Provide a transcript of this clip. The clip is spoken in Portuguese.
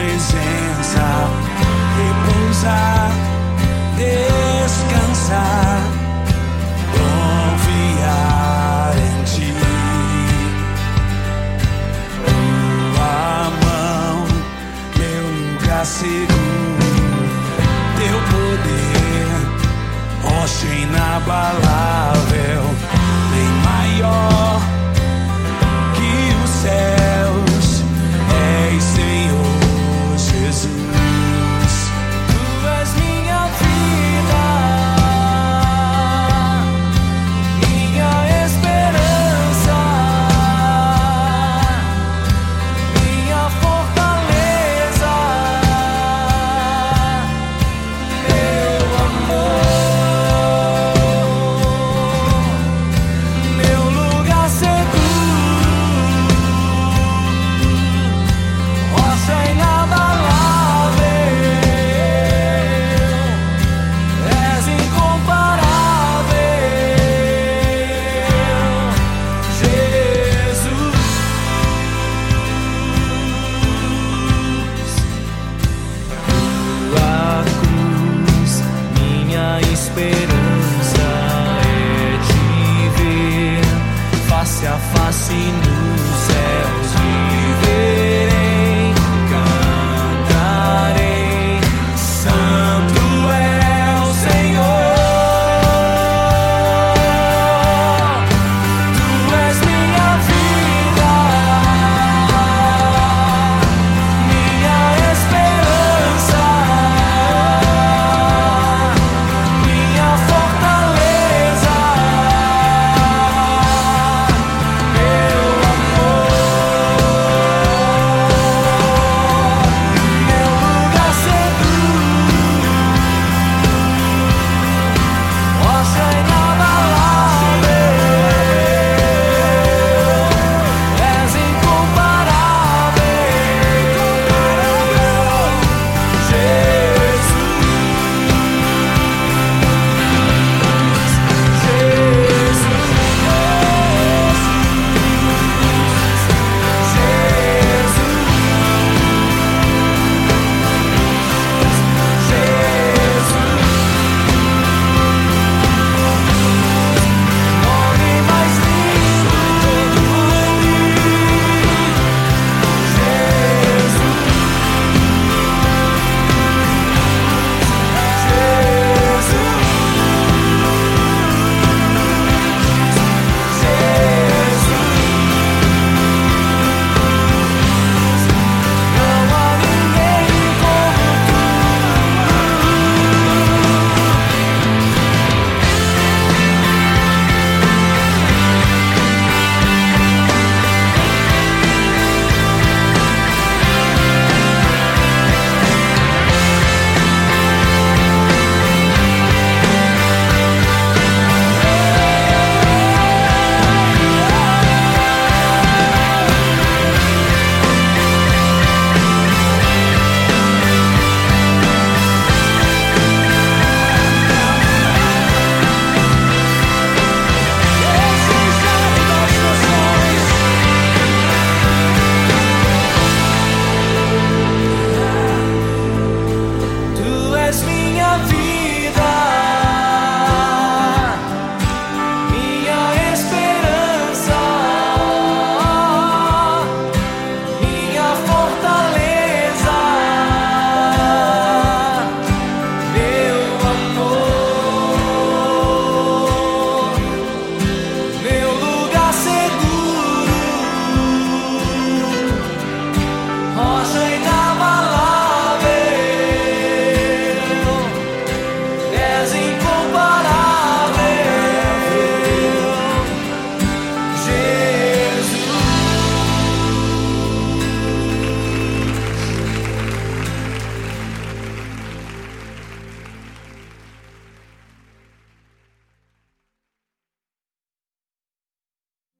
presença, repousar, descansar, minha vida.